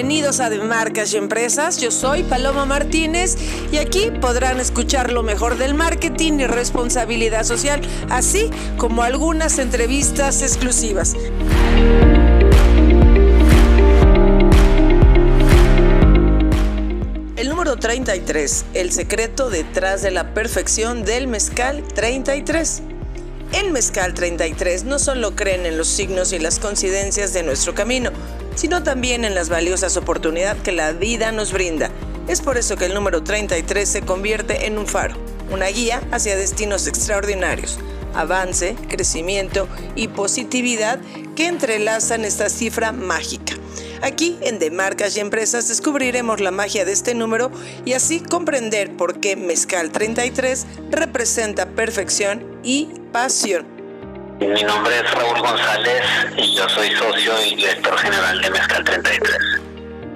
Bienvenidos a De Marcas y Empresas. Yo soy Paloma Martínez y aquí podrán escuchar lo mejor del marketing y responsabilidad social, así como algunas entrevistas exclusivas. El número 33, el secreto detrás de la perfección del mezcal 33. El mezcal 33 no solo creen en los signos y las coincidencias de nuestro camino, sino también en las valiosas oportunidades que la vida nos brinda. Es por eso que el número 33 se convierte en un faro, una guía hacia destinos extraordinarios, avance, crecimiento y positividad que entrelazan esta cifra mágica. Aquí en De Marcas y Empresas descubriremos la magia de este número y así comprender por qué Mezcal 33 representa perfección y pasión. Mi nombre es Raúl González y yo soy socio y director general de Mezcal 33.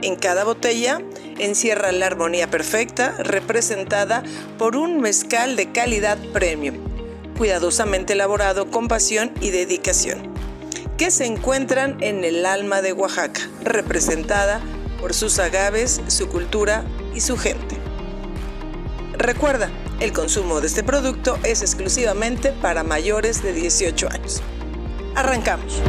En cada botella encierra la armonía perfecta representada por un mezcal de calidad premium, cuidadosamente elaborado con pasión y dedicación que se encuentran en el alma de Oaxaca, representada por sus agaves, su cultura y su gente. Recuerda, el consumo de este producto es exclusivamente para mayores de 18 años. Arrancamos.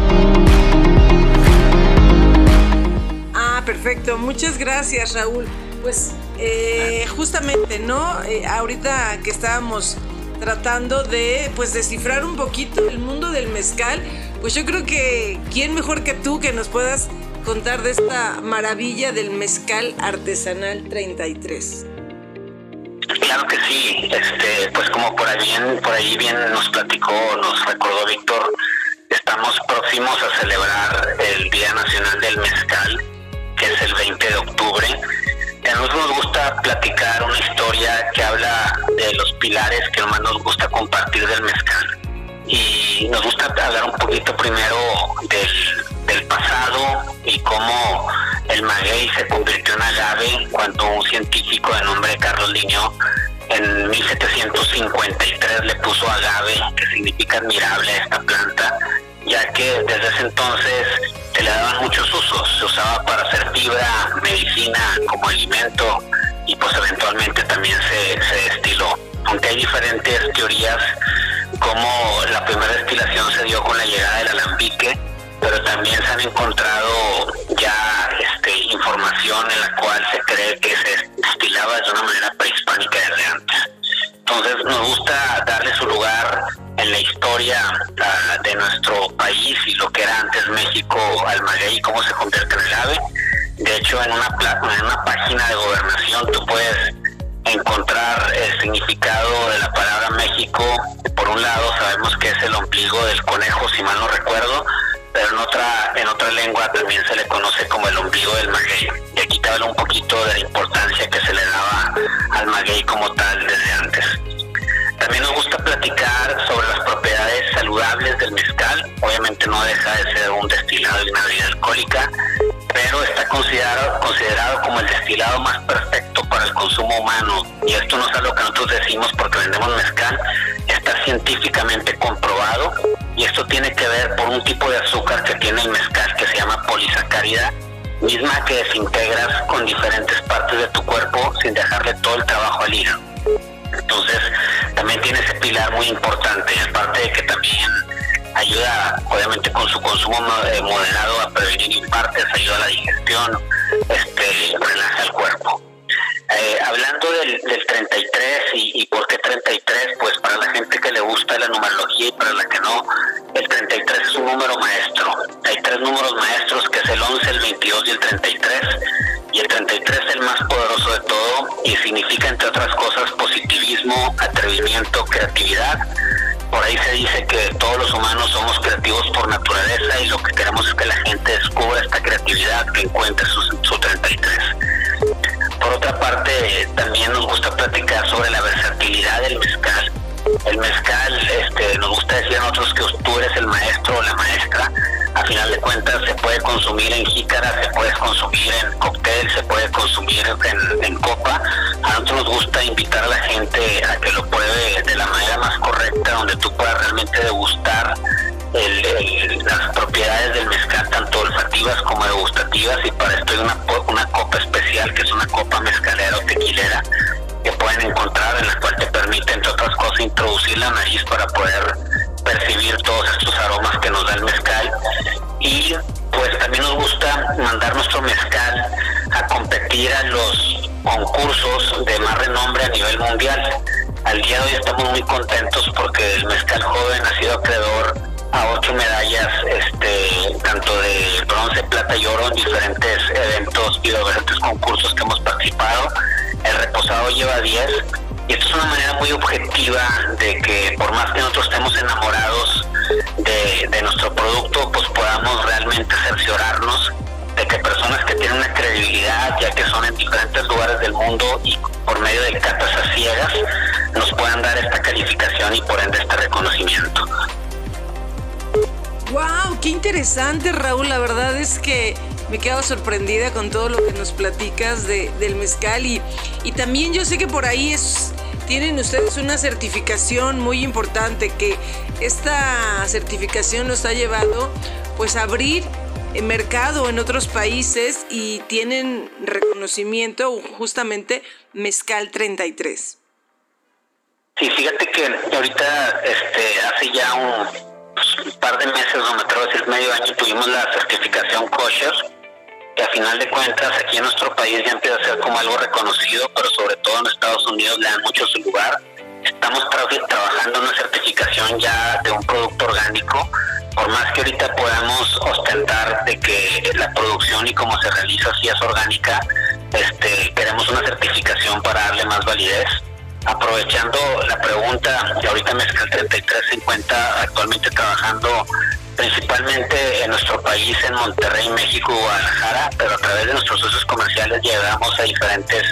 Ah, perfecto. Muchas gracias, Raúl. Pues eh, justamente, ¿no? Eh, ahorita que estábamos tratando de pues descifrar un poquito el mundo del mezcal, pues yo creo que quién mejor que tú que nos puedas contar de esta maravilla del mezcal artesanal 33. Claro que sí, este, pues como por ahí por ahí bien nos platicó, nos recordó Víctor, estamos próximos a celebrar el Día Nacional del Mezcal, que es el 20 de octubre. A nosotros nos gusta platicar una historia que habla de los pilares que más nos gusta compartir del mezcal y nos gusta hablar un poquito primero del pasado y cómo el maguey se convirtió en agave cuando un científico de nombre Carlos Liño en 1753 le puso agave, que significa admirable a esta planta, ya que desde ese entonces se le daban muchos usos, se usaba para hacer fibra, medicina, como alimento y pues eventualmente también se, se destiló. Aunque hay diferentes teorías cómo la primera destilación se dio con la llegada del alambique, pero también se han encontrado ya este, información en la cual se cree que se destilaba de una manera prehispánica desde antes. Entonces nos gusta darle su lugar en la historia uh, de nuestro país y lo que era antes México al maguey y cómo se convierte en el ave. De hecho, en una, en una página de gobernación tú puedes encontrar el significado de la palabra México. Por un lado sabemos que es el ombligo del conejo, si mal no recuerdo, pero en otra, en otra lengua también se le conoce como el ombligo del maguey. Y aquí te habla un poquito de la importancia que se le daba al maguey como tal desde antes. También nos gusta platicar sobre las propiedades saludables del mezcal. Obviamente no deja de ser un destilado de una bebida alcohólica, pero está considerado, considerado como el destilado más perfecto para el consumo humano. Y esto no es algo que nosotros decimos porque vendemos mezcal, está científicamente comprobado. Y esto tiene que ver por un tipo de azúcar que tiene el mezcal que se llama polisacárida, misma que desintegras con diferentes partes de tu cuerpo sin dejarle todo el trabajo al hígado. Entonces, también tiene ese pilar muy importante, aparte de que también ayuda, obviamente, con su consumo eh, moderado a prevenir infartos, ayuda a la digestión, este, relaja el cuerpo. Eh, hablando del, del 33 y, y, por qué 33, pues para la gente que le gusta la numerología y para la que no, el 33 es un número maestro. Hay tres números maestros que es el 11, el 22 y el 33. Y el 33 es el más poderoso de todo y significa, entre otras cosas, positivismo, atrevimiento, creatividad. Por ahí se dice que todos los humanos somos creativos por naturaleza y lo que queremos es que la gente descubra esta creatividad que encuentre su, su 33. Por otra parte, también nos gusta platicar sobre la versatilidad del mezcal el mezcal, este, nos gusta decir a nosotros que tú eres el maestro o la maestra. A final de cuentas se puede consumir en jícara, se puede consumir en cóctel, se puede consumir en, copa. A nosotros nos gusta invitar a la gente a que lo pruebe de la manera más correcta, donde tú puedas realmente degustar las propiedades del mezcal, tanto olfativas como degustativas, y para esto hay una, una copa especial, que es una copa mezcalera o tequilera, que pueden encontrar, en la cual te permite, entre otras cosas, introducir la nariz para poder percibir todos estos aromas que nos da el mezcal. Y pues también nos gusta mandar nuestro mezcal a competir a los concursos de más renombre a nivel mundial. Al día de hoy estamos muy contentos porque el mezcal joven ha sido acreedor a ocho medallas, este, tanto de bronce, plata y oro en diferentes eventos y diferentes concursos que hemos participado. El reposado lleva 10 y esto es una manera muy objetiva de que por más que nosotros estemos enamorados de, de nuestro producto, pues podamos realmente cerciorarnos de que personas que tienen una credibilidad, ya que son en diferentes lugares del mundo y por medio de catas a ciegas, nos puedan dar esta calificación y por ende este reconocimiento. ¡Wow! ¡Qué interesante, Raúl! La verdad es que me quedo sorprendida con todo lo que nos platicas de, del mezcal y, y también yo sé que por ahí es, tienen ustedes una certificación muy importante que esta certificación nos ha llevado pues a abrir mercado en otros países y tienen reconocimiento justamente Mezcal 33. Sí, fíjate que ahorita este, hace ya un, un par de meses, no me atrevo a decir medio año, tuvimos la certificación kosher, que a final de cuentas aquí en nuestro país ya empieza a ser como algo reconocido, pero sobre todo en Estados Unidos le dan mucho su lugar. Estamos trabajando una certificación ya de un producto orgánico, por más que ahorita podamos ostentar de que la producción y cómo se realiza si es orgánica, este, queremos una certificación para darle más validez aprovechando la pregunta, que ahorita Mezcal 33 se encuentra actualmente trabajando principalmente en nuestro país, en Monterrey, México, Guadalajara, pero a través de nuestros socios comerciales llegamos a diferentes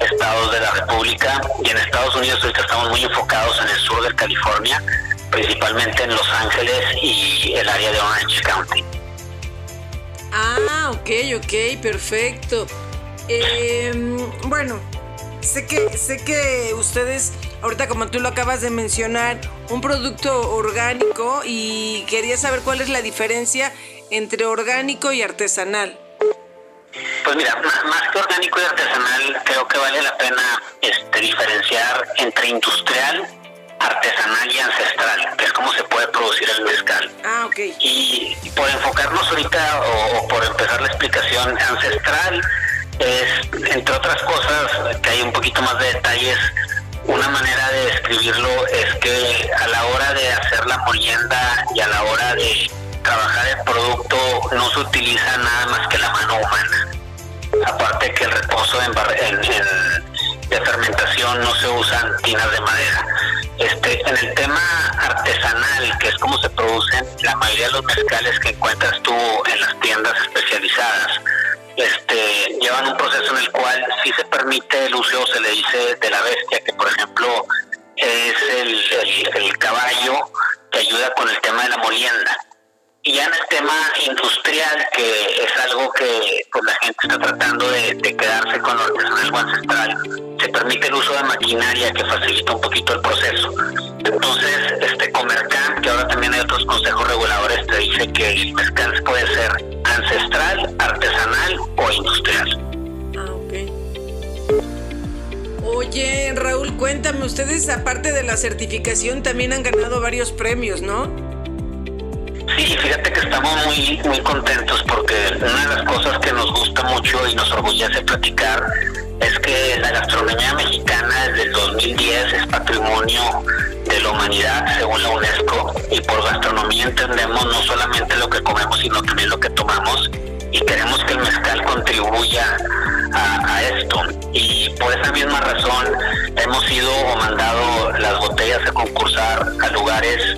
estados de la República y en Estados Unidos ahorita estamos muy enfocados en el sur de California, principalmente en Los Ángeles y el área de Orange County. Ah, ok, ok, perfecto. Eh, bueno, sé que, sé que ustedes, ahorita como tú lo acabas de mencionar, un producto orgánico y quería saber cuál es la diferencia entre orgánico y artesanal. Pues mira, más que orgánico y artesanal, creo que vale la pena este, diferenciar entre industrial, artesanal y ancestral, que es como se puede producir el mezcal. Ah, ok. Y, por enfocarnos ahorita, o por empezar la explicación, ancestral es, entre otras cosas, que hay un poquito más de detalles, una manera de describirlo es que a la hora de hacer la molienda y a la hora de trabajar el producto no se utiliza nada más que la mano humana. Aparte que el reposo en, de fermentación no se usan tinas de madera. Este, en el tema artesanal, que es como se producen la mayoría de los mezcales que encuentras tú en las tiendas especializadas, este, llevan un proceso en el cual sí se permite el uso, se le dice de la bestia, que por ejemplo es el, caballo que ayuda con el tema de la molienda. Y ya en el tema industrial, que es algo que pues, la gente está tratando de, quedarse con lo artesanal ancestral, se permite el uso de maquinaria que facilita un poquito el proceso. Entonces, este Comercan, que ahora también hay otros consejos reguladores, te dice que el mezcal puede ser ancestral, artesanal cuéntame, ustedes aparte de la certificación también han ganado varios premios, ¿no? Sí, fíjate que estamos muy, muy contentos porque una de las cosas que nos gusta mucho y nos orgullece platicar es que la gastronomía mexicana desde el 2010 es patrimonio de la humanidad según la UNESCO y por gastronomía entendemos no solamente lo que comemos sino también lo que tomamos y queremos que el mezcal contribuya a, esto. Y por esa misma razón hemos ido o mandado las botellas a concursar a lugares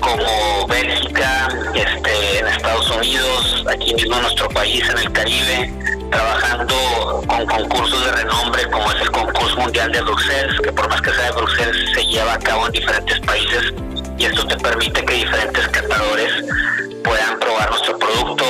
como Bélgica, este, en Estados Unidos, aquí mismo en nuestro país, en el Caribe, trabajando con concursos de renombre como es el concurso mundial de Bruselas, que por más que sea de Bruselas se lleva a cabo en diferentes países y esto te permite que diferentes catadores puedan probar nuestro producto.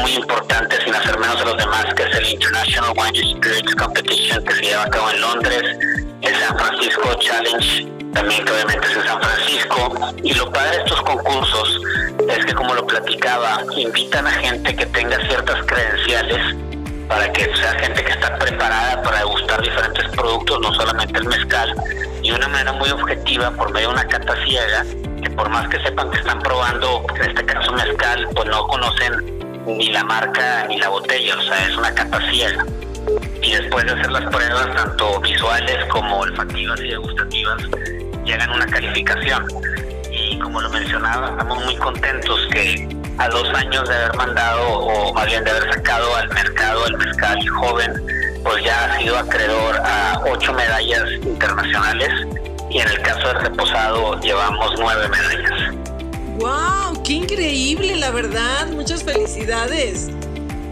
muy importante, sin hacer menos de los demás, que es el International Wine Spirits Competition que se lleva a cabo en Londres, el San Francisco Challenge, también que obviamente es en San Francisco. Y lo padre de estos concursos es que, como lo platicaba, invitan a gente que tenga ciertas credenciales para que sea gente que está preparada para degustar diferentes productos, no solamente el mezcal, y de una manera muy objetiva por medio de una cata ciega, que por más que sepan que están probando, en este caso mezcal, pues no conocen ni la marca ni la botella, o sea, es una cata ciega. Y después de hacer las pruebas, tanto visuales como olfativas y degustativas, llegan a una calificación. Y como lo mencionaba, estamos muy contentos que a dos años de haber mandado o más bien de haber sacado al mercado el mezcal joven, pues ya ha sido acreedor a ocho medallas internacionales y en el caso del reposado llevamos nueve medallas. ¡Wow! ¡Qué increíble, la verdad! Muchas felicidades.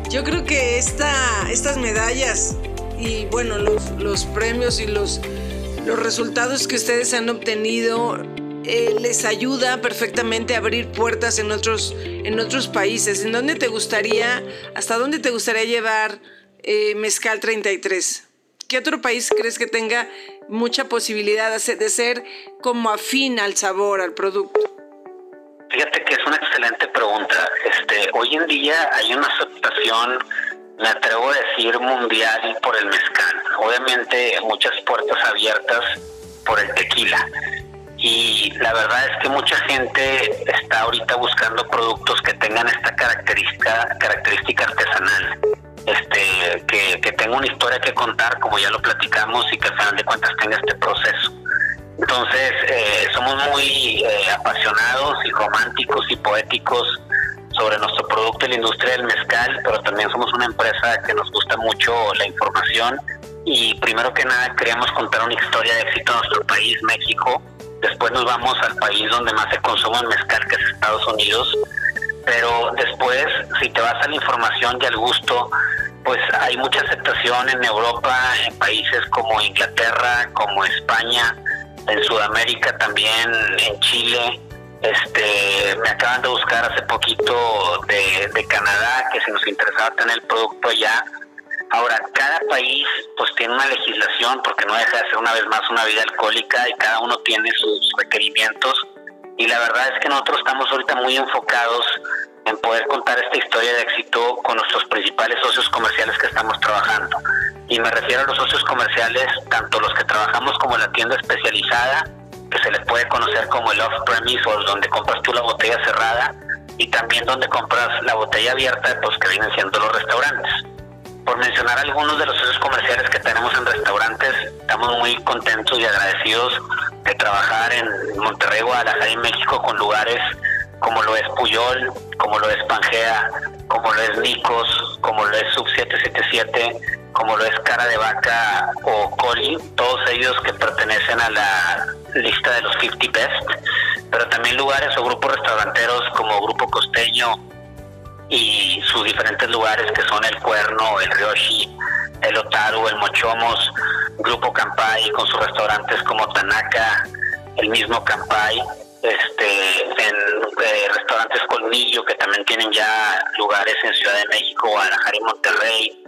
Yo creo que esta, estas medallas y bueno, los, los premios y los, los resultados que ustedes han obtenido eh, les ayuda perfectamente a abrir puertas en otros, en otros países. ¿En dónde te gustaría, hasta dónde te gustaría llevar eh, Mezcal 33? ¿Qué otro país crees que tenga mucha posibilidad de ser como afín al sabor, al producto? Fíjate que es una excelente pregunta. Este, hoy en día hay una aceptación, me atrevo a decir, mundial por el mezcal. Obviamente muchas puertas abiertas por el tequila y la verdad es que mucha gente está ahorita buscando productos que tengan esta característica característica artesanal. Este que, tenga una historia que contar como ya lo platicamos y que al final de cuentas tenga este proceso. Entonces eh, somos muy eh, apasionados y románticos y poéticos sobre nuestro producto y la industria del mezcal pero también somos una empresa que nos gusta mucho la información. Y primero que nada queríamos contar una historia de éxito en nuestro país México después nos vamos al país donde más se consume el mezcal, que es Estados Unidos, pero después, si te vas a la información y al gusto, pues hay mucha aceptación en Europa, en países como Inglaterra, como España, en Sudamérica también, en Chile. Este, me acaban de buscar hace poquito de, de Canadá que si nos interesaba tener el producto allá, Ahora, cada país pues tiene una legislación porque no deja de ser una vez más una vida alcohólica y cada uno tiene sus requerimientos y la verdad es que nosotros estamos ahorita muy enfocados en poder contar esta historia de éxito con nuestros principales socios comerciales que estamos trabajando. Y me refiero a los socios comerciales, tanto los que trabajamos como la tienda especializada, que se les puede conocer como el off-premise o donde compras tú la botella cerrada, y también donde compras la botella abierta, pues que vienen siendo los restaurantes por mencionar algunos de los socios comerciales que tenemos en restaurantes, estamos muy contentos y agradecidos de trabajar en Monterrey, Guadalajara y México con lugares como lo es Puyol, como lo es Pangea, como lo es Nicos, como lo es Sub 777, como lo es Cara de Vaca o Coli, todos ellos que pertenecen a la lista de los 50 Best, pero también lugares o grupos restauranteros como Grupo Costeño, y sus diferentes lugares que son el Cuerno, el Ryoshi, el Otaru, el Mochomos, Grupo Campai con sus restaurantes como Tanaka, el mismo Campai, este, en eh, restaurantes Colmillo que también tienen ya lugares en Ciudad de México, Guadalajara y Monterrey,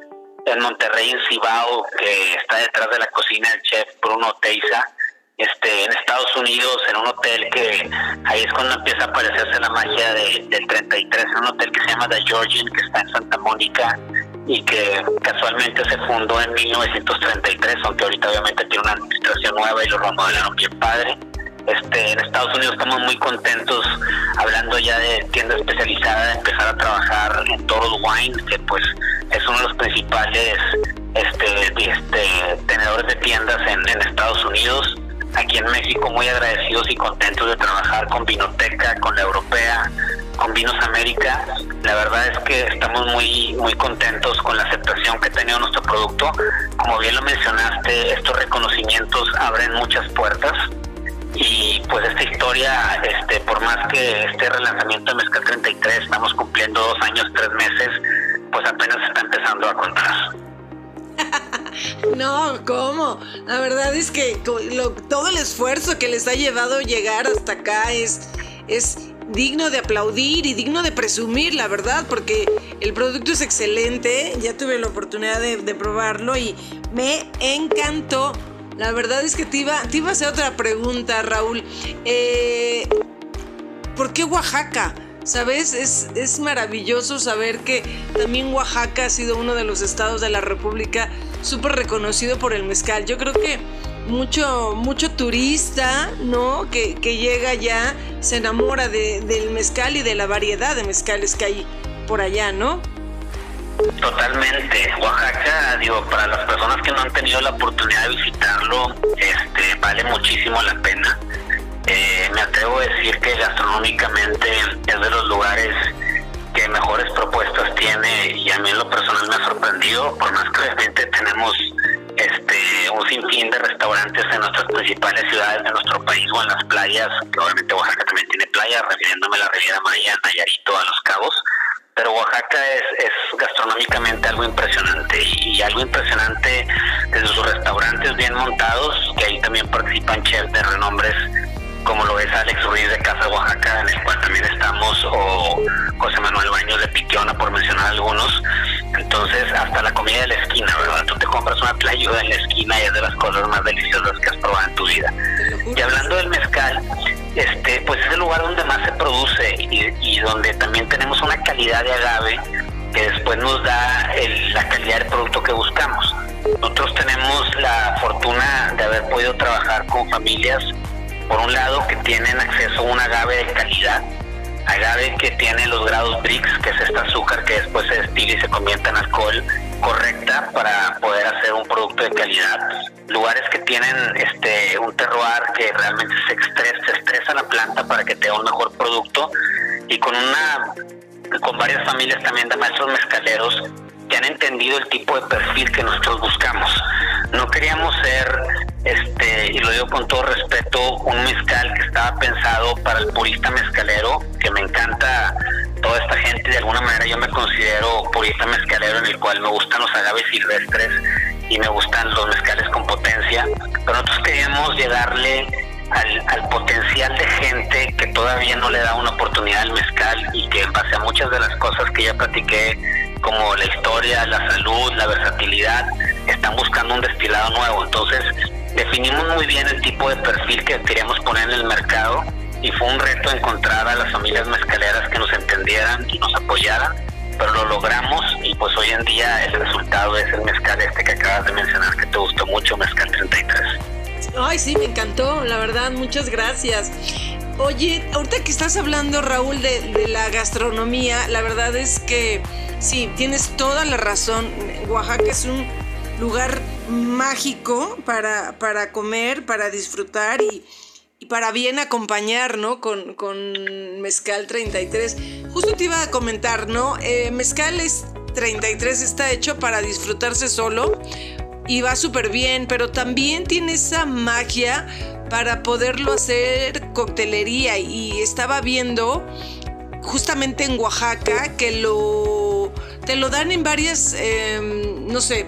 en Monterrey en Cibao que está detrás de la cocina el chef Bruno Teiza, este, en Estados Unidos, en un hotel que ahí es cuando empieza a aparecerse la magia del 33, en un hotel que se llama The Georgian, que está en Santa Mónica y que casualmente se fundó en 1933, aunque ahorita obviamente tiene una administración nueva y lo remodelaron bien padre. Este, en Estados Unidos estamos muy contentos hablando ya de tienda especializada, de empezar a trabajar en Total Wine, que pues es uno de los principales este, este, tenedores de tiendas en, en Estados Unidos aquí en México muy agradecidos y contentos de trabajar con Vinoteca, con la Europea, con Vinos América. La verdad es que estamos muy muy contentos con la aceptación que ha tenido nuestro producto. Como bien lo mencionaste, estos reconocimientos abren muchas puertas y pues esta historia, este, por más que este relanzamiento de Mezcal 33 estamos cumpliendo dos años, tres meses, pues apenas está empezando a contar. No, ¿cómo? La verdad es que todo el esfuerzo que les ha llevado llegar hasta acá es, es digno de aplaudir y digno de presumir, la verdad, porque El producto es excelente, ya tuve la oportunidad de, probarlo y me encantó. La verdad es que te iba, te a hacer otra pregunta, Raúl. Eh, ¿Por qué Oaxaca? ¿Sabes? Es, es maravilloso saber que también Oaxaca ha sido uno de los estados de la República súper reconocido por el mezcal. Yo creo que mucho, mucho turista, ¿no? Que, llega allá, se enamora del mezcal y de la variedad de mezcales que hay por allá, ¿no? Totalmente. Oaxaca, digo, para las personas que no han tenido la oportunidad de visitarlo, este, vale muchísimo la pena. Eh, me atrevo a decir que gastronómicamente es de los lugares que mejores propuestas tiene y a mí en lo personal me ha sorprendido, por más que obviamente tenemos este un sinfín de restaurantes en nuestras principales ciudades de nuestro país o en las playas, que obviamente Oaxaca también tiene playas, refiriéndome a la Riviera Maya, Nayarito, a Los Cabos, pero Oaxaca es, es gastronómicamente algo impresionante y, algo impresionante desde sus restaurantes bien montados, que ahí también participan chefs de renombres como lo es Alex Ruiz de Casa Oaxaca, en el cual también estamos, o José Manuel Baños de Piquiona, por mencionar algunos. Entonces, hasta la comida de la esquina, ¿verdad? Tú te compras una playuda en la esquina y es de las cosas más deliciosas que has probado en tu vida. Y hablando del mezcal, este, pues es el lugar donde más se produce y, donde también tenemos una calidad de agave que después nos da la calidad del producto que buscamos. Nosotros tenemos la fortuna de haber podido trabajar con familias por un lado, que tienen acceso a un agave de calidad, agave que tiene los grados BRICS, que es este azúcar que después se destila y se convierte en alcohol correcta para poder hacer un producto de calidad. Lugares que tienen este un terroir que realmente se estresa, se estresa la planta para que tenga un mejor producto y con una con varias familias también de maestros mezcaleros que han entendido el tipo de perfil que nosotros buscamos. No queríamos ser, este, y lo digo con todo respeto, un mezcal que estaba pensado para el purista mezcalero, que me encanta toda esta gente, de alguna manera yo me considero purista mezcalero en el cual me gustan los agaves silvestres y me gustan los mezcales con potencia, pero nosotros queríamos llegarle al, al, potencial de gente que todavía no le da una oportunidad al mezcal y que en base a muchas de las cosas que ya platiqué como la historia, la salud, la versatilidad, están buscando un destilado nuevo. Entonces, definimos muy bien el tipo de perfil que queríamos poner en el mercado y fue un reto encontrar a las familias mezcaleras que nos entendieran y nos apoyaran, pero lo logramos y pues hoy en día el resultado es el mezcal este que acabas de mencionar que te gustó mucho, Mezcal 33. Ay, sí, me encantó, la verdad, muchas gracias. Oye, ahorita que estás hablando, Raúl, de, la gastronomía, la verdad es que Sí, tienes toda la razón. Oaxaca es un lugar mágico para, para comer, para disfrutar y, para bien acompañar, ¿no? Con, con, Mezcal 33. Justo te iba a comentar, ¿no? Eh, Mezcal es 33 está hecho para disfrutarse solo y va súper bien, pero también tiene esa magia para poderlo hacer coctelería y estaba viendo justamente en Oaxaca que lo te lo dan en varias, em, no sé,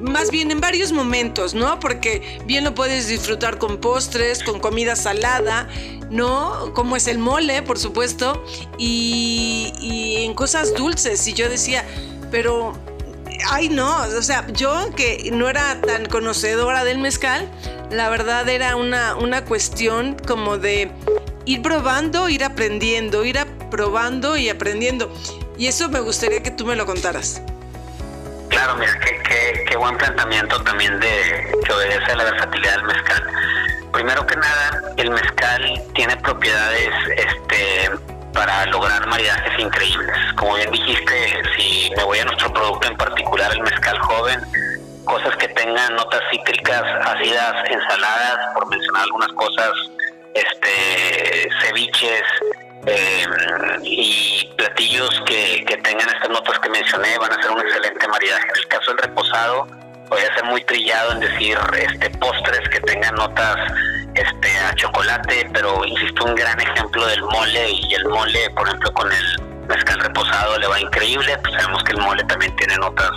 más bien en varios momentos, ¿no? Porque bien lo puedes disfrutar con postres, con comida salada, ¿no? Como es el mole, por supuesto, y, y en cosas dulces. Y yo decía, pero, ay no, o sea, yo que no era tan conocedora del mezcal, la verdad era una, una cuestión como de ir probando, ir aprendiendo, ir probando y aprendiendo. Y eso me gustaría que tú me lo contaras. Claro, mira, qué, qué, buen planteamiento también de que obedece a la versatilidad del mezcal. Primero que nada, el mezcal tiene propiedades este, para lograr maridajes increíbles. Como bien dijiste, si me voy a nuestro producto en particular, el mezcal joven, cosas que tengan notas cítricas, ácidas, ensaladas, por mencionar algunas cosas, este, ceviches, eh, y platillos que, tengan estas notas que mencioné van a ser un excelente maridaje. En el caso del reposado, voy a ser muy trillado en decir este postres que tengan notas este a chocolate, pero insisto, un gran ejemplo del mole y el mole, por ejemplo, con el mezcal reposado le va increíble, pues sabemos que el mole también tiene notas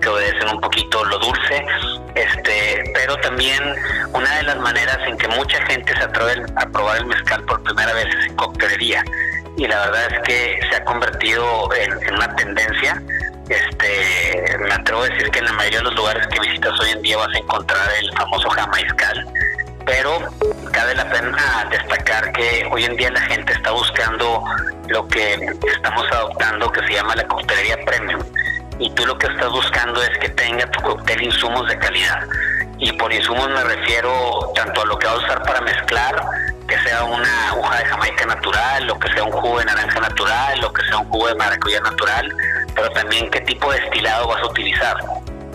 que obedecen un poquito lo dulce, este, pero también una de las maneras en que mucha gente se atreve a probar el mezcal por primera vez es en coctelería. y la verdad es que se ha convertido en, una tendencia. Este, me atrevo a decir que en la mayoría de los lugares que visitas hoy en día vas a encontrar el famoso jamaiscal, pero cabe la pena destacar que hoy en día la gente está buscando lo que estamos adoptando que se llama la coctelería premium y tú lo que estás buscando es que tenga tu cóctel insumos de calidad y por insumos me refiero tanto a lo que va a usar para mezclar, que sea una hoja de jamaica natural, lo que sea un jugo de naranja natural, lo que sea un jugo de maracuyá natural, pero también qué tipo de destilado vas a utilizar.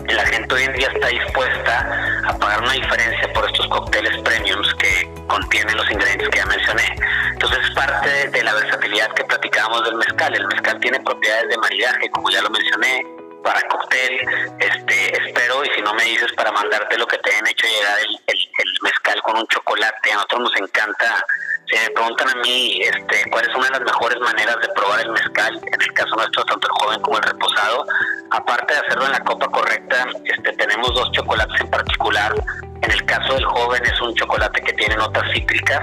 La gente hoy en día está dispuesta a pagar una diferencia por estos cócteles premiums que contienen los ingredientes que ya mencioné. Entonces es parte de la versatilidad que platicábamos del mezcal. El mezcal tiene propiedades de maridaje, como ya lo mencioné, para cóctel, este, espero, y si no me dices, para mandarte lo que te hayan hecho llegar el, mezcal con un chocolate. A nosotros nos encanta. Si me preguntan a mí este, cuál es una de las mejores maneras de probar el mezcal, en el caso nuestro, tanto el joven como el reposado, aparte de hacerlo en la copa correcta, este, tenemos dos chocolates en particular. En el caso del joven es un chocolate que tiene notas cítricas,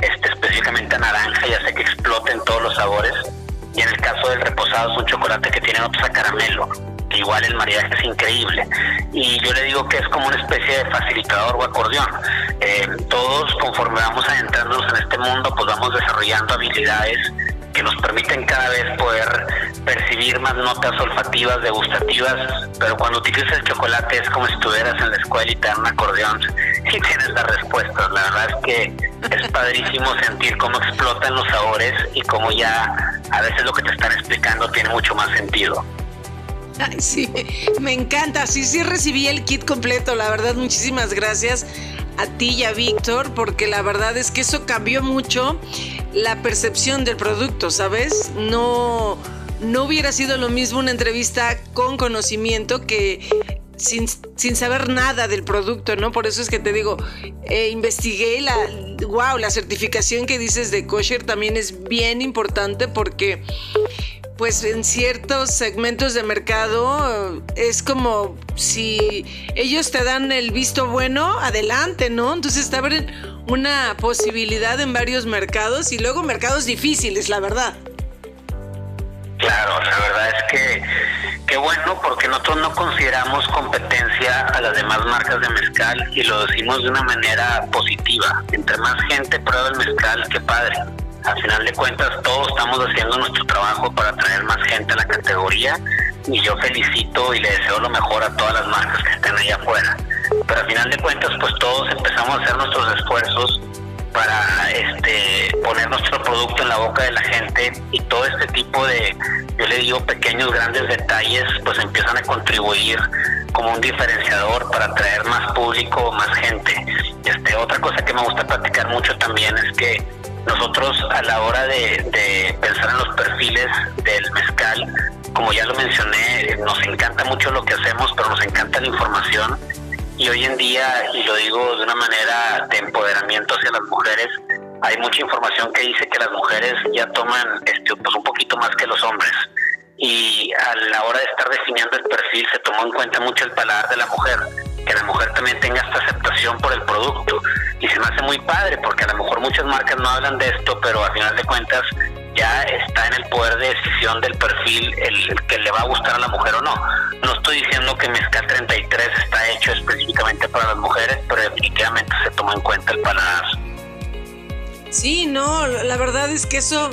este, específicamente a naranja, ya sé que exploten todos los sabores. Y en el caso del reposado es un chocolate que tiene notas a caramelo igual el maridaje es increíble. Y yo le digo que es como una especie de facilitador o acordeón. Eh, todos conforme vamos adentrándonos en este mundo, pues vamos desarrollando habilidades que nos permiten cada vez poder percibir más notas olfativas, degustativas, pero cuando utilizas el chocolate es como si estuvieras en la escuela y te dan un acordeón y tienes las respuestas. La verdad es que es padrísimo sentir cómo explotan los sabores y cómo ya a veces lo que te están explicando tiene mucho más sentido. sí, me encanta. Sí, sí recibí el kit completo. La verdad, muchísimas gracias a ti y a Víctor, porque la verdad es que eso cambió mucho la percepción del producto, ¿sabes? No, no hubiera sido lo mismo una entrevista con conocimiento que sin, saber nada del producto, ¿no? Por eso es que te digo, eh, investigué la, wow, la certificación que dices de kosher también es bien importante porque pues en ciertos segmentos de mercado es como si ellos te dan el visto bueno, adelante, ¿no? Entonces te abren una posibilidad en varios mercados y luego mercados difíciles, la verdad. Claro, la verdad es que qué bueno porque nosotros no consideramos competencia a las demás marcas de mezcal y lo decimos de una manera positiva. Entre más gente prueba el mezcal, qué padre al final de cuentas todos estamos haciendo nuestro trabajo para traer más gente a la categoría y yo felicito y le deseo lo mejor a todas las marcas que estén allá afuera. Pero al final de cuentas pues todos empezamos a hacer nuestros esfuerzos para este poner nuestro producto en la boca de la gente y todo este tipo de yo le digo pequeños grandes detalles pues empiezan a contribuir como un diferenciador para atraer más público más gente este otra cosa que me gusta platicar mucho también es que nosotros a la hora de, pensar en los perfiles del mezcal, como ya lo mencioné, nos encanta mucho lo que hacemos, pero nos encanta la información. Y hoy en día, y lo digo de una manera de empoderamiento hacia las mujeres, hay mucha información que dice que las mujeres ya toman este, pues un poquito más que los hombres. Y a la hora de estar definiendo el perfil se tomó en cuenta mucho el paladar de la mujer que la mujer también tenga esta aceptación por el producto. Y se me hace muy padre porque a lo mejor muchas marcas no hablan de esto, pero a final de cuentas ya está en el poder de decisión del perfil el, que le va a gustar a la mujer o no. No estoy diciendo que Mezcal 33 está hecho específicamente para las mujeres, pero definitivamente se toma en cuenta el paladar. Sí, no, la verdad es que eso,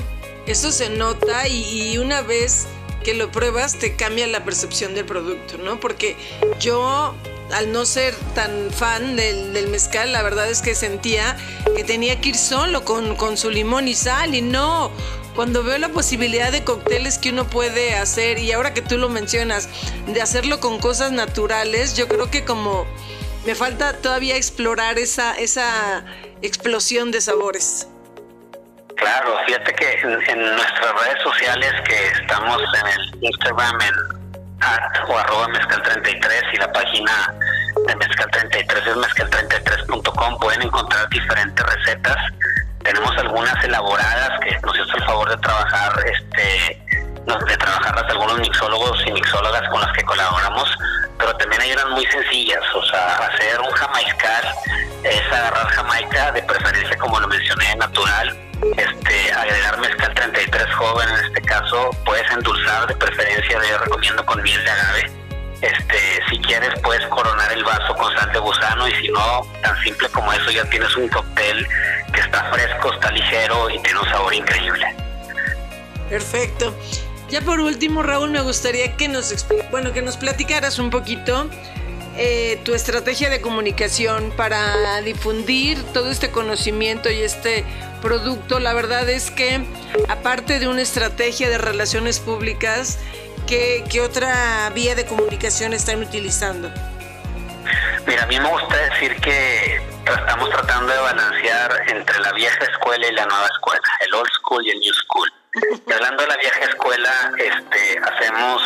eso se nota y una vez que lo pruebas te cambia la percepción del producto, ¿no? Porque yo al no ser tan fan del, mezcal, la verdad es que sentía que tenía que ir solo con, con su limón y sal y no. Cuando veo la posibilidad de cócteles que uno puede hacer y ahora que tú lo mencionas, de hacerlo con cosas naturales, yo creo que como me falta todavía explorar esa, esa explosión de sabores. Claro, fíjate que en, nuestras redes sociales que estamos en el Instagram, en o arroba mezcal33 y la página de mezcal33 es mezcal33.com pueden encontrar diferentes recetas. Tenemos algunas elaboradas que nos hizo el favor de trabajar este de trabajarlas algunos mixólogos y mixólogas con las que colaboramos pero también hay unas muy sencillas o sea hacer un jamaiscal es agarrar jamaica de preferencia como lo mencioné natural este, agregar mezcal 33 joven en este caso, puedes endulzar de preferencia, yo recomiendo con miel de agave. Este, si quieres puedes coronar el vaso con sal de gusano y si no, tan simple como eso ya tienes un cóctel que está fresco, está ligero y tiene un sabor increíble. Perfecto. Ya por último, Raúl, me gustaría que nos bueno, que nos platicaras un poquito eh, tu estrategia de comunicación para difundir todo este conocimiento y este producto. La verdad es que, aparte de una estrategia de relaciones públicas, ¿qué, otra vía de comunicación están utilizando? Mira, a mí me gusta decir que estamos tratando de balancear entre la vieja escuela y la nueva escuela, el old school y el new school. Y hablando de la vieja escuela, este, hacemos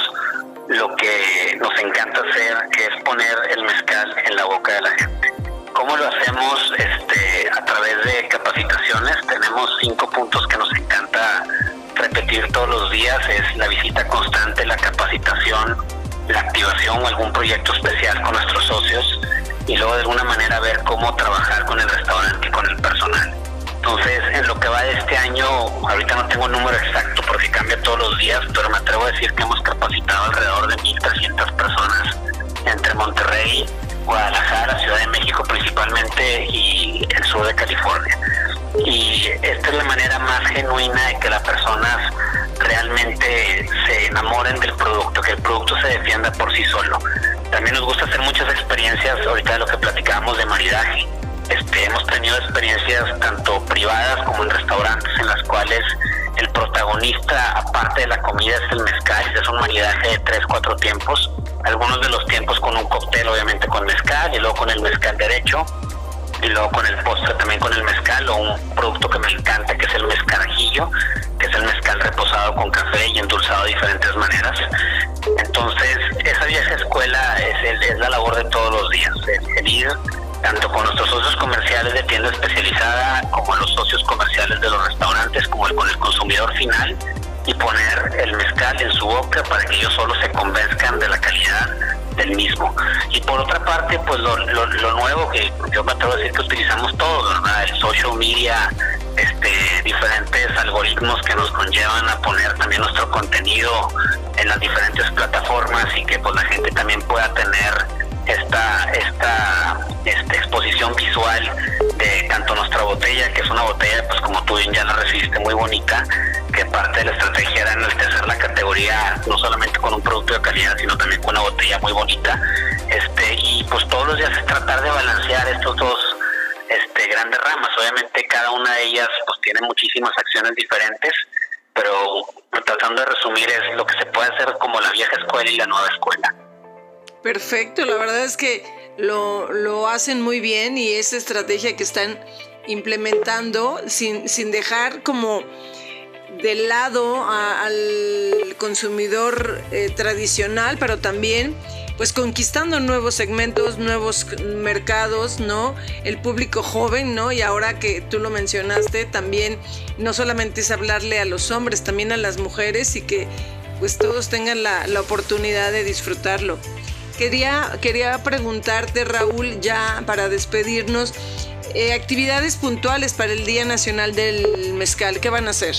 lo que nos encanta hacer, que es poner el mezcal en la boca de la gente. ¿Cómo lo hacemos? Este, a través de capacitaciones. Tenemos cinco puntos que nos encanta repetir todos los días. Es la visita constante, la capacitación, la activación o algún proyecto especial con nuestros socios y luego de alguna manera ver cómo trabajar con el restaurante y con el personal. Entonces, en lo que va de este año, ahorita no tengo el número exacto porque cambia todos los días, pero me atrevo a decir que hemos capacitado alrededor de 1.300 personas entre Monterrey, Guadalajara, Ciudad de México principalmente y el sur de California. Y esta es la manera más genuina de que las personas realmente se enamoren del producto, que el producto se defienda por sí solo. También nos gusta hacer muchas experiencias, ahorita de lo que platicábamos de maridaje este, hemos tenido experiencias tanto privadas como en restaurantes en las cuales el protagonista, aparte de la comida, es el mezcal, es un maridaje de tres, cuatro tiempos. Algunos de los tiempos con un cóctel, obviamente con mezcal, y luego con el mezcal derecho, y luego con el postre también con el mezcal, o un producto que me encanta, que es el mezcarajillo, que es el mezcal reposado con café y endulzado de diferentes maneras. Entonces, esa vieja escuela es, es la labor de todos los días, el ir tanto con nuestros socios comerciales de tienda especializada como los socios comerciales de los restaurantes, como el, con el consumidor final y poner el mezcal en su boca para que ellos solo se convenzcan de la calidad por otra parte, pues lo, nuevo que yo me atrevo a decir que utilizamos todos, El social media, este, diferentes algoritmos que nos conllevan a poner también nuestro contenido en las diferentes plataformas y que pues la gente también pueda tener esta, esta, esta exposición visual de tanto nuestra botella, que es una botella, pues como tú bien ya la recibiste, muy bonita, que parte de la estrategia era enaltecer la categoría, no solamente con un producto de calidad, sino también con una botella muy bonita. este Y pues todos los días es tratar de balancear estos dos este, grandes ramas. Obviamente cada una de ellas pues tiene muchísimas acciones diferentes, pero tratando de resumir es lo que se puede hacer como la vieja escuela y la nueva escuela. Perfecto, la verdad es que lo, hacen muy bien y esa estrategia que están implementando sin, dejar como de lado al consumidor eh, tradicional, pero también pues conquistando nuevos segmentos, nuevos mercados, ¿no? El público joven, ¿no? Y ahora que tú lo mencionaste, también no solamente es hablarle a los hombres, también a las mujeres y que pues todos tengan la, la oportunidad de disfrutarlo. Quería, quería preguntarte, Raúl, ya para despedirnos, eh, actividades puntuales para el Día Nacional del Mezcal, ¿qué van a hacer?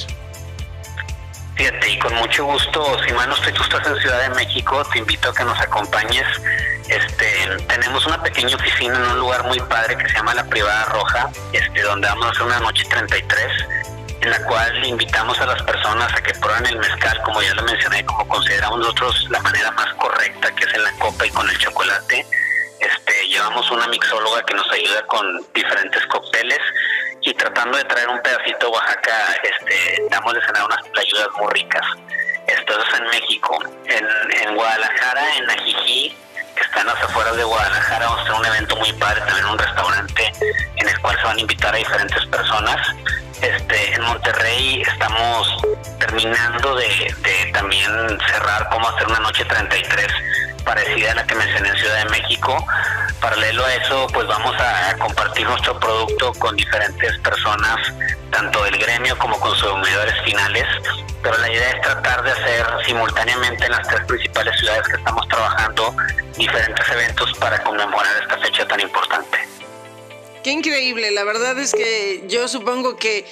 Fíjate, y con mucho gusto, si mal no estoy, tú estás en Ciudad de México, te invito a que nos acompañes. Este, tenemos una pequeña oficina en un lugar muy padre que se llama La Privada Roja, este, donde vamos a hacer una noche 33 en la cual invitamos a las personas a que prueben el mezcal, como ya lo mencioné, como consideramos nosotros la manera más correcta, que es en la copa y con el chocolate. Este, llevamos una mixóloga que nos ayuda con diferentes cócteles y tratando de traer un pedacito de Oaxaca, este, damos de unas playudas muy ricas. Esto es en México. En, en Guadalajara, en Ajijí, que están las afueras de Guadalajara, vamos a tener un evento muy padre, también un restaurante en el cual se van a invitar a diferentes personas este, en Monterrey estamos terminando de, también cerrar cómo hacer una noche 33 parecida a la que mencioné en Ciudad de México. Paralelo a eso, pues vamos a compartir nuestro producto con diferentes personas, tanto del gremio como consumidores finales. Pero la idea es tratar de hacer simultáneamente en las tres principales ciudades que estamos trabajando diferentes eventos para conmemorar esta fecha tan importante. Qué increíble, la verdad es que yo supongo que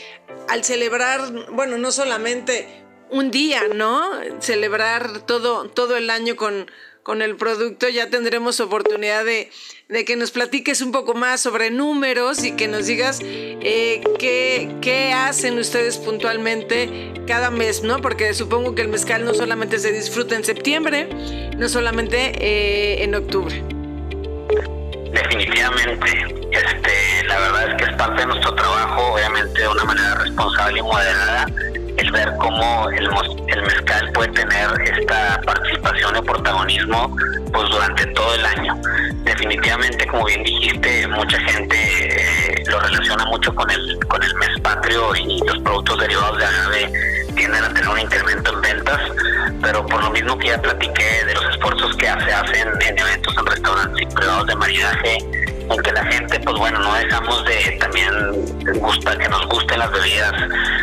al celebrar, bueno, no solamente un día, ¿no? Celebrar todo, todo el año con, con el producto, ya tendremos oportunidad de, que nos platiques un poco más sobre números y que nos digas eh, qué, qué, hacen ustedes puntualmente cada mes, ¿no? Porque supongo que el mezcal no solamente se disfruta en septiembre, no solamente eh, en octubre. Definitivamente, este, la verdad es que es parte de nuestro trabajo, obviamente de una manera responsable y moderada el ver cómo el, mezcal puede tener esta participación y protagonismo pues durante todo el año. Definitivamente, como bien dijiste, mucha gente eh, lo relaciona mucho con el con el mes patrio y los productos derivados de agave tienden a tener un incremento en ventas, pero por lo mismo que ya platiqué de los esfuerzos que se hacen en eventos en restaurantes y privados de maridaje, aunque la gente, pues bueno, no dejamos de también gusta que nos gusten las bebidas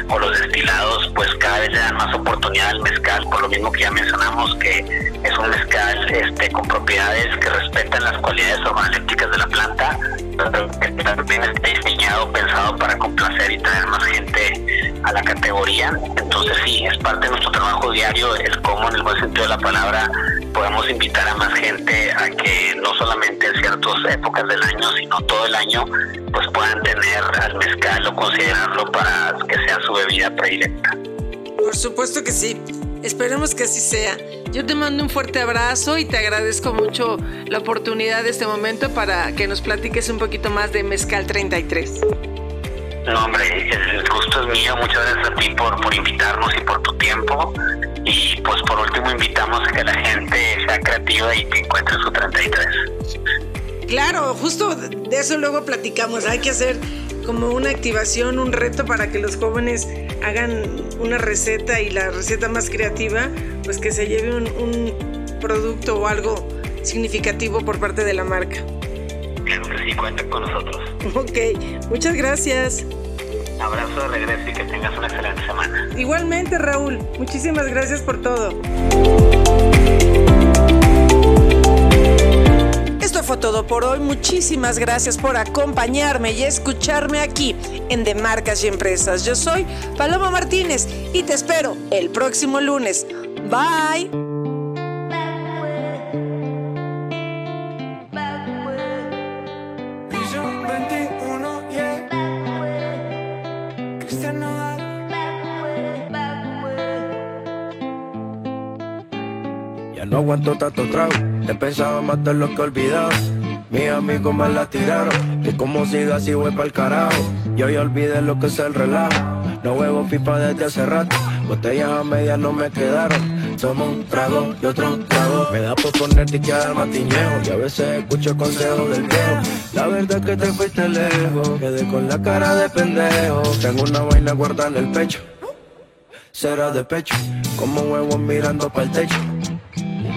o los destilados, pues cada vez le dan más oportunidad al mezcal, por lo mismo que ya mencionamos que es un mezcal este, con propiedades que respetan las cualidades organolépticas de la planta, pero que también está diseñado, pensado para complacer y traer más gente a la categoría. Entonces sí, es parte de nuestro trabajo diario, el cómo en el buen sentido de la palabra podemos invitar a más gente a que no solamente en ciertas épocas del año, sino todo el año, pues puedan tener al mezcal o considerarlo para que sea su bebida predilecta. Por supuesto que sí. Esperemos que así sea. Yo te mando un fuerte abrazo y te agradezco mucho la oportunidad de este momento para que nos platiques un poquito más de Mezcal 33. No, hombre, el gusto es mío. Muchas gracias a ti por, por invitarnos y por tu tiempo. Y pues por último invitamos a que la gente sea creativa y que encuentre su 33. Claro, justo de eso luego platicamos. Hay que hacer como una activación, un reto para que los jóvenes hagan una receta y la receta más creativa, pues que se lleve un, un producto o algo significativo por parte de la marca. Claro que sí, cuenta con nosotros. Ok, muchas gracias. Abrazo de regreso y que tengas una excelente semana. Igualmente, Raúl, muchísimas gracias por todo. Esto fue todo por hoy. Muchísimas gracias por acompañarme y escucharme aquí en De Marcas y Empresas. Yo soy Paloma Martínez y te espero el próximo lunes. Bye. No aguanto tanto trago, he pensado matar lo que he olvidado. Mis amigos me la tiraron, y como siga así voy pa'l carajo. Yo ya olvidé lo que es el relajo, no huevo pipa desde hace rato. Botellas a medias no me quedaron, somos un trago y otro trago. Me da por ponerte y quedar matiñejo, y a veces escucho consejos del viejo. La verdad es que te fuiste lejos, quedé con la cara de pendejo. Tengo una vaina guardada en el pecho, será de pecho, como huevos mirando para el techo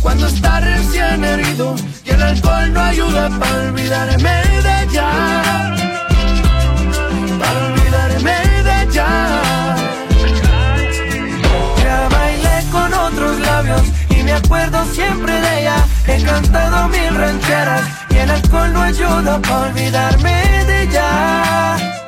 cuando está recién herido y el alcohol no ayuda para olvidarme de ella. Para olvidarme de ella. Ya bailé con otros labios y me acuerdo siempre de ella. He cantado mil rancheras y el alcohol no ayuda para olvidarme de ella.